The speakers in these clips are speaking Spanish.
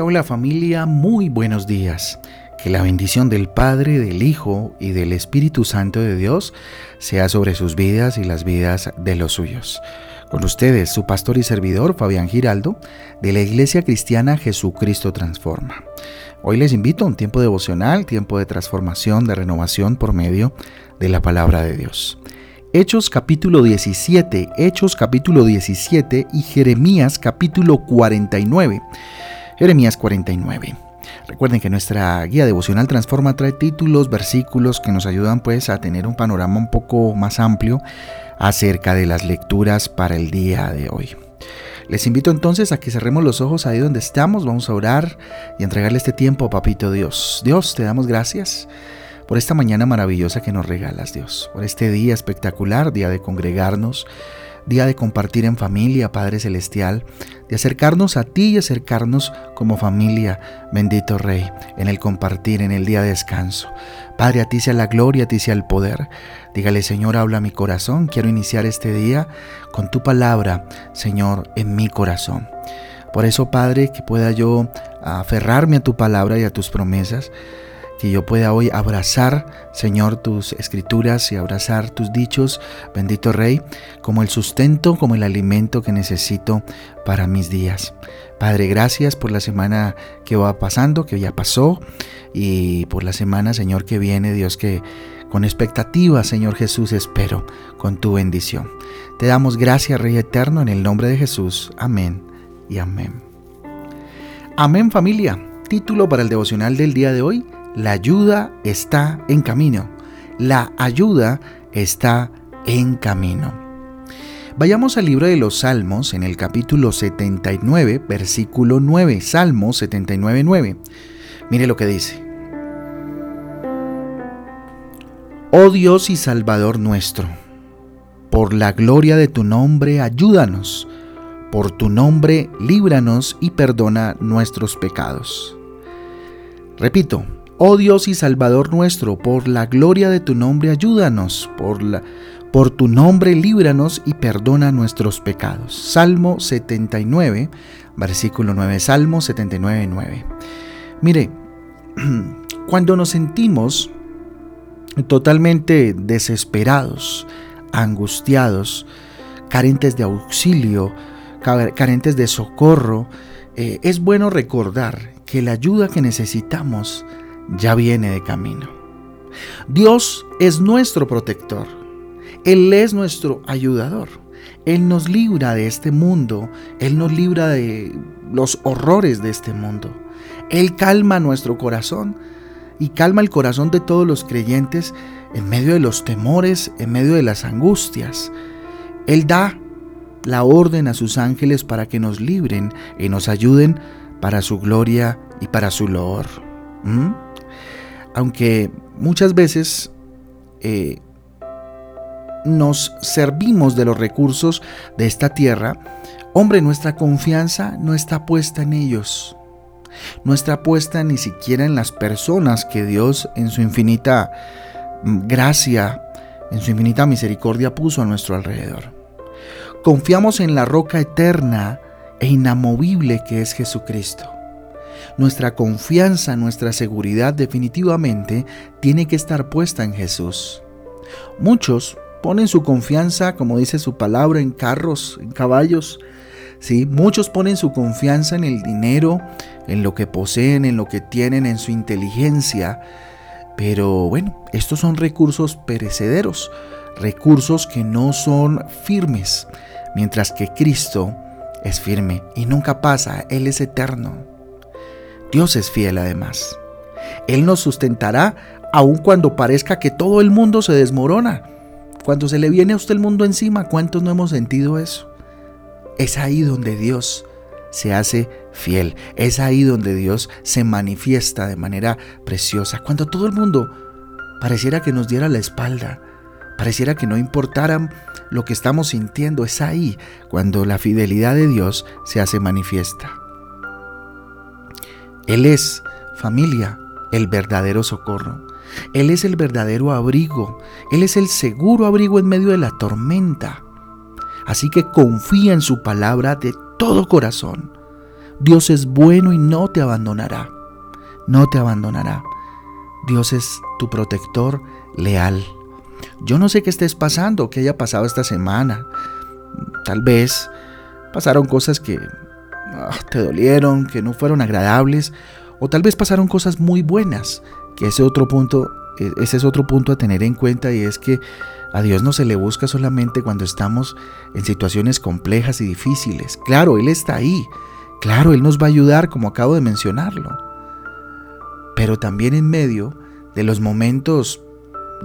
Hola, familia, muy buenos días. Que la bendición del Padre, del Hijo y del Espíritu Santo de Dios sea sobre sus vidas y las vidas de los suyos. Con ustedes, su pastor y servidor Fabián Giraldo, de la Iglesia Cristiana Jesucristo Transforma. Hoy les invito a un tiempo devocional, tiempo de transformación, de renovación por medio de la palabra de Dios. Hechos capítulo 17, Hechos capítulo 17 y Jeremías capítulo 49. Jeremías 49. Recuerden que nuestra guía devocional Transforma trae títulos, versículos que nos ayudan pues a tener un panorama un poco más amplio acerca de las lecturas para el día de hoy. Les invito entonces a que cerremos los ojos ahí donde estamos, vamos a orar y entregarle este tiempo a Papito Dios. Dios, te damos gracias por esta mañana maravillosa que nos regalas, Dios, por este día espectacular, día de congregarnos, día de compartir en familia, Padre Celestial, de acercarnos a ti y acercarnos como familia, bendito Rey, en el compartir, en el día de descanso. Padre, a ti sea la gloria, a ti sea el poder. Dígale, Señor, habla mi corazón. Quiero iniciar este día con tu palabra, Señor, en mi corazón. Por eso, Padre, que pueda yo aferrarme a tu palabra y a tus promesas que yo pueda hoy abrazar, Señor, tus escrituras y abrazar tus dichos, bendito Rey, como el sustento, como el alimento que necesito para mis días. Padre, gracias por la semana que va pasando, que ya pasó, y por la semana, Señor, que viene, Dios, que con expectativa, Señor Jesús, espero con tu bendición. Te damos gracias, Rey Eterno, en el nombre de Jesús. Amén y amén. Amén familia. Título para el devocional del día de hoy, la ayuda está en camino. La ayuda está en camino. Vayamos al libro de los Salmos en el capítulo 79, versículo 9. Salmo 79, 9. Mire lo que dice. Oh Dios y Salvador nuestro, por la gloria de tu nombre ayúdanos, por tu nombre líbranos y perdona nuestros pecados. Repito, Oh Dios y Salvador nuestro, por la gloria de tu nombre ayúdanos, por, la, por tu nombre líbranos y perdona nuestros pecados. Salmo 79, versículo 9. Salmo 79, 9. Mire, cuando nos sentimos totalmente desesperados, angustiados, carentes de auxilio, carentes de socorro, eh, es bueno recordar que la ayuda que necesitamos ya viene de camino. Dios es nuestro protector. Él es nuestro ayudador. Él nos libra de este mundo. Él nos libra de los horrores de este mundo. Él calma nuestro corazón y calma el corazón de todos los creyentes en medio de los temores, en medio de las angustias. Él da la orden a sus ángeles para que nos libren y nos ayuden para su gloria y para su loor. ¿Mm? Aunque muchas veces eh, nos servimos de los recursos de esta tierra, hombre, nuestra confianza no está puesta en ellos. No está puesta ni siquiera en las personas que Dios en su infinita mm, gracia, en su infinita misericordia puso a nuestro alrededor. Confiamos en la roca eterna e inamovible que es Jesucristo. Nuestra confianza, nuestra seguridad definitivamente tiene que estar puesta en Jesús. Muchos ponen su confianza, como dice su palabra, en carros, en caballos. ¿sí? Muchos ponen su confianza en el dinero, en lo que poseen, en lo que tienen, en su inteligencia. Pero bueno, estos son recursos perecederos, recursos que no son firmes, mientras que Cristo es firme y nunca pasa, Él es eterno. Dios es fiel además. Él nos sustentará aun cuando parezca que todo el mundo se desmorona. Cuando se le viene a usted el mundo encima, ¿cuántos no hemos sentido eso? Es ahí donde Dios se hace fiel. Es ahí donde Dios se manifiesta de manera preciosa. Cuando todo el mundo pareciera que nos diera la espalda, pareciera que no importara lo que estamos sintiendo, es ahí cuando la fidelidad de Dios se hace manifiesta. Él es, familia, el verdadero socorro. Él es el verdadero abrigo. Él es el seguro abrigo en medio de la tormenta. Así que confía en su palabra de todo corazón. Dios es bueno y no te abandonará. No te abandonará. Dios es tu protector leal. Yo no sé qué estés pasando, qué haya pasado esta semana. Tal vez pasaron cosas que ah, te dolieron, que no fueron agradables, o tal vez pasaron cosas muy buenas, que ese otro punto, e, ese es otro punto a tener en cuenta y es que a Dios no se le busca solamente cuando estamos en situaciones complejas y difíciles. Claro, Él está ahí. Claro, Él nos va a ayudar, como acabo de mencionarlo. Pero también en medio de los momentos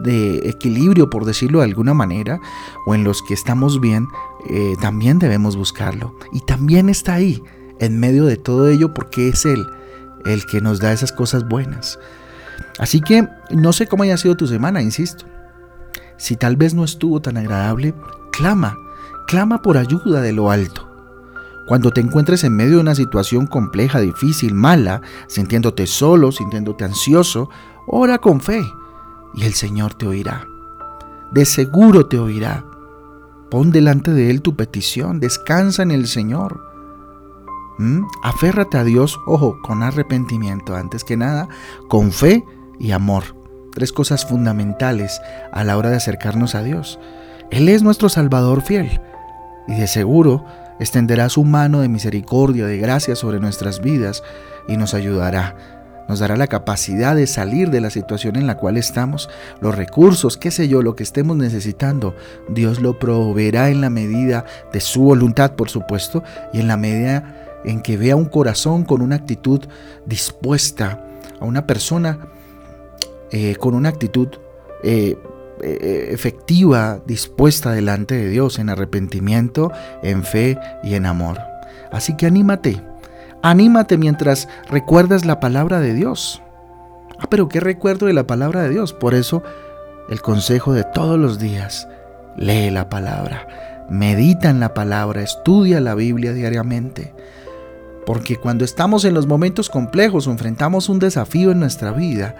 de equilibrio, por decirlo de alguna manera, o en los que estamos bien, eh, también debemos buscarlo. Y también está ahí, en medio de todo ello, porque es Él el que nos da esas cosas buenas. Así que no sé cómo haya sido tu semana, insisto. Si tal vez no estuvo tan agradable, clama, clama por ayuda de lo alto. Cuando te encuentres en medio de una situación compleja, difícil, mala, sintiéndote solo, sintiéndote ansioso, ora con fe y el Señor te oirá. De seguro te oirá. Pon delante de Él tu petición, descansa en el Señor. Aférrate a Dios, ojo, con arrepentimiento, antes que nada, con fe y amor. Tres cosas fundamentales a la hora de acercarnos a Dios. Él es nuestro Salvador fiel y de seguro extenderá su mano de misericordia, de gracia sobre nuestras vidas y nos ayudará nos dará la capacidad de salir de la situación en la cual estamos, los recursos, qué sé yo, lo que estemos necesitando. Dios lo proveerá en la medida de su voluntad, por supuesto, y en la medida en que vea un corazón con una actitud dispuesta, a una persona eh, con una actitud eh, eh, efectiva, dispuesta delante de Dios, en arrepentimiento, en fe y en amor. Así que anímate, Anímate mientras recuerdas la palabra de Dios. Ah, pero ¿qué recuerdo de la palabra de Dios? Por eso, el consejo de todos los días, lee la palabra, medita en la palabra, estudia la Biblia diariamente. Porque cuando estamos en los momentos complejos o enfrentamos un desafío en nuestra vida,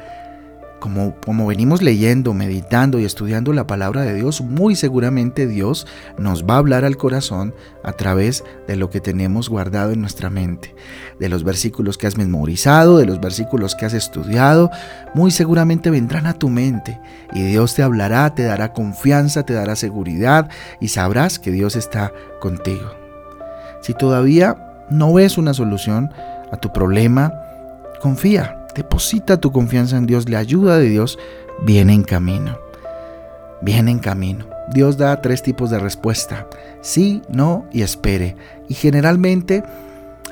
como, venimos leyendo, meditando y estudiando la palabra de Dios, muy seguramente Dios nos va a hablar al corazón a través de lo que tenemos guardado en nuestra mente, de los versículos que has memorizado, de los versículos que has estudiado, muy seguramente vendrán a tu mente y Dios te hablará, te dará confianza, te dará seguridad y sabrás que Dios está contigo. Si todavía no ves una solución a tu problema, confía, Deposita tu confianza en Dios, la ayuda de Dios viene en camino. Viene en camino. Dios da tres tipos de respuesta, sí, no y espere. Y generalmente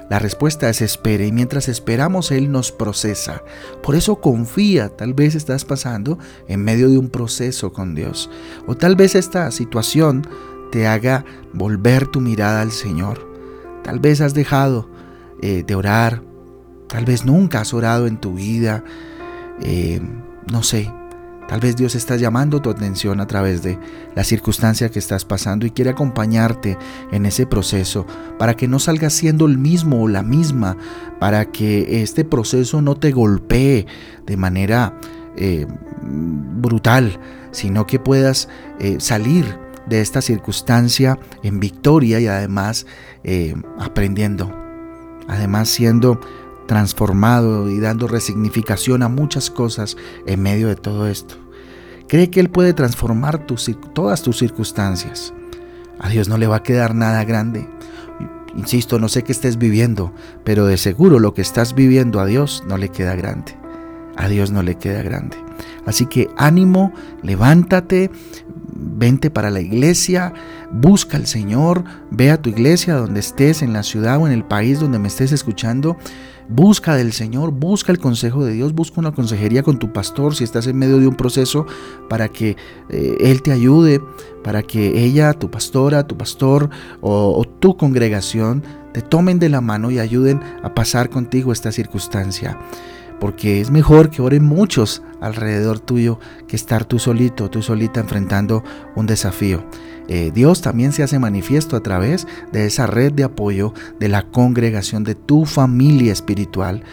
la respuesta es espere y mientras esperamos Él nos procesa. Por eso confía, tal vez estás pasando en medio de un proceso con Dios. O tal vez esta situación te haga volver tu mirada al Señor. Tal vez has dejado eh, de orar, Tal vez nunca has orado en tu vida. Eh, no sé. Tal vez Dios está llamando tu atención a través de la circunstancia que estás pasando y quiere acompañarte en ese proceso para que no salgas siendo el mismo o la misma, para que este proceso no te golpee de manera eh, brutal, sino que puedas salir de esta circunstancia en victoria y además aprendiendo, además siendo transformado y dando resignificación a muchas cosas en medio de todo esto. Cree que Él puede transformar todas tus circunstancias. A Dios no le va a quedar nada grande. Insisto, no sé qué estés viviendo, pero de seguro lo que estás viviendo a Dios no le queda grande. A Dios no le queda grande. Así que ánimo, levántate, vente para la iglesia, busca al Señor, ve a tu iglesia donde estés, en la ciudad o en el país donde me estés escuchando. Busca del Señor, busca el consejo de Dios, busca una consejería con tu pastor si estás en medio de un proceso para que eh, Él te ayude, para que ella, tu pastora, tu pastor o, o tu congregación te tomen de la mano y ayuden a pasar contigo esta circunstancia porque es mejor que oren muchos alrededor tuyo que estar tú solito, tú solita enfrentando un desafío. Eh, Dios también se hace manifiesto a través de esa red de apoyo de la congregación, de tu familia espiritual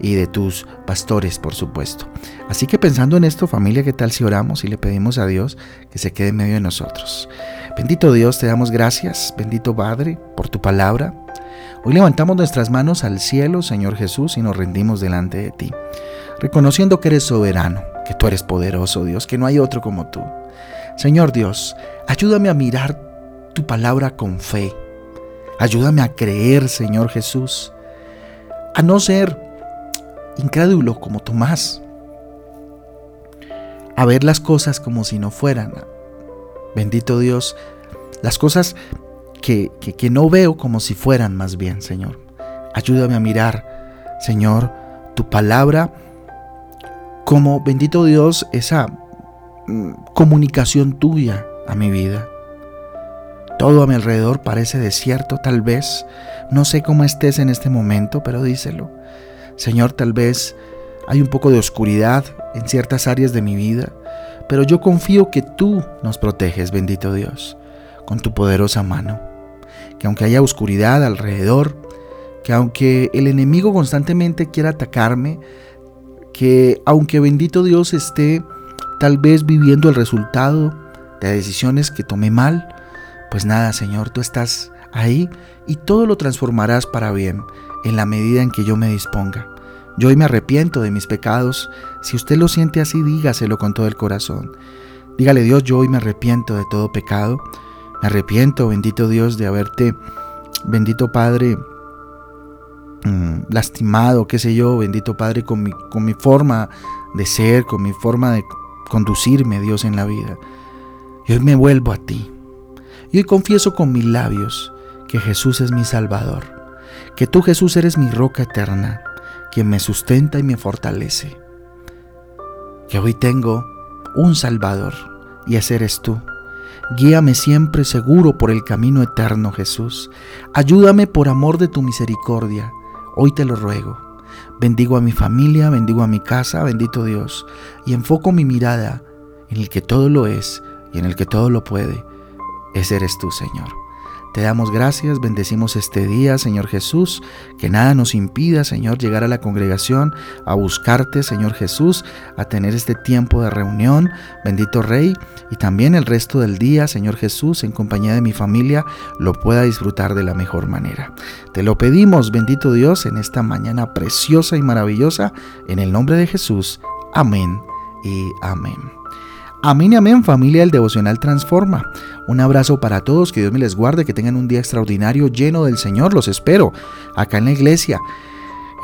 y de tus pastores, por supuesto. Así que pensando en esto, familia, ¿qué tal si oramos y le pedimos a Dios que se quede en medio de nosotros? Bendito Dios, te damos gracias, bendito Padre, por tu palabra. Hoy levantamos nuestras manos al cielo, Señor Jesús, y nos rendimos delante de ti, reconociendo que eres soberano, que tú eres poderoso, Dios, que no hay otro como tú. Señor Dios, ayúdame a mirar tu palabra con fe. Ayúdame a creer, Señor Jesús, a no ser incrédulo como Tomás, a ver las cosas como si no fueran. Bendito Dios, las cosas que, no veo como si fueran más bien, Señor. Ayúdame a mirar, Señor, tu palabra como, bendito Dios, esa mm, comunicación tuya a mi vida. Todo a mi alrededor parece desierto, tal vez. No sé cómo estés en este momento, pero díselo. Señor, tal vez hay un poco de oscuridad en ciertas áreas de mi vida, pero yo confío que tú nos proteges, bendito Dios, con tu poderosa mano. Que aunque haya oscuridad alrededor, que aunque el enemigo constantemente quiera atacarme, que aunque bendito Dios esté tal vez viviendo el resultado de decisiones que tomé mal, pues nada, Señor, tú estás ahí y todo lo transformarás para bien en la medida en que yo me disponga. Yo hoy me arrepiento de mis pecados. Si usted lo siente así, dígaselo con todo el corazón. Dígale Dios, yo hoy me arrepiento de todo pecado. Arrepiento, bendito Dios, de haberte, bendito Padre, mm, lastimado, qué sé yo, bendito Padre, con mi, con mi forma de ser, con mi forma de conducirme, Dios, en la vida. Y hoy me vuelvo a ti. Y hoy confieso con mis labios que Jesús es mi Salvador, que tú Jesús eres mi roca eterna, quien me sustenta y me fortalece. Que hoy tengo un Salvador y ese eres tú. Guíame siempre seguro por el camino eterno, Jesús. Ayúdame por amor de tu misericordia. Hoy te lo ruego. Bendigo a mi familia, bendigo a mi casa, bendito Dios, y enfoco mi mirada en el que todo lo es y en el que todo lo puede. Ese eres tú, Señor. Te damos gracias, bendecimos este día, Señor Jesús, que nada nos impida, Señor, llegar a la congregación, a buscarte, Señor Jesús, a tener este tiempo de reunión, bendito Rey, y también el resto del día, Señor Jesús, en compañía de mi familia, lo pueda disfrutar de la mejor manera. Te lo pedimos, bendito Dios, en esta mañana preciosa y maravillosa, en el nombre de Jesús. Amén y amén. Amén amén familia del devocional Transforma. Un abrazo para todos, que Dios me les guarde, que tengan un día extraordinario lleno del Señor. Los espero acá en la iglesia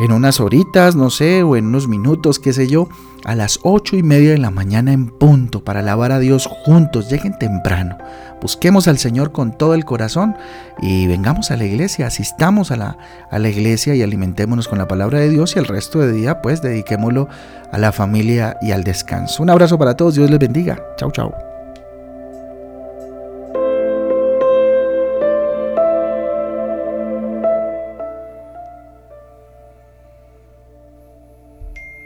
en unas horitas, no sé, o en unos minutos, qué sé yo, a las ocho y media de la mañana en punto para alabar a Dios juntos. Lleguen temprano. Busquemos al Señor con todo el corazón y vengamos a la iglesia, asistamos a la, a la iglesia y alimentémonos con la palabra de Dios y el resto de día pues dediquémoslo a la familia y al descanso. Un abrazo para todos, Dios les bendiga. Chao, chao.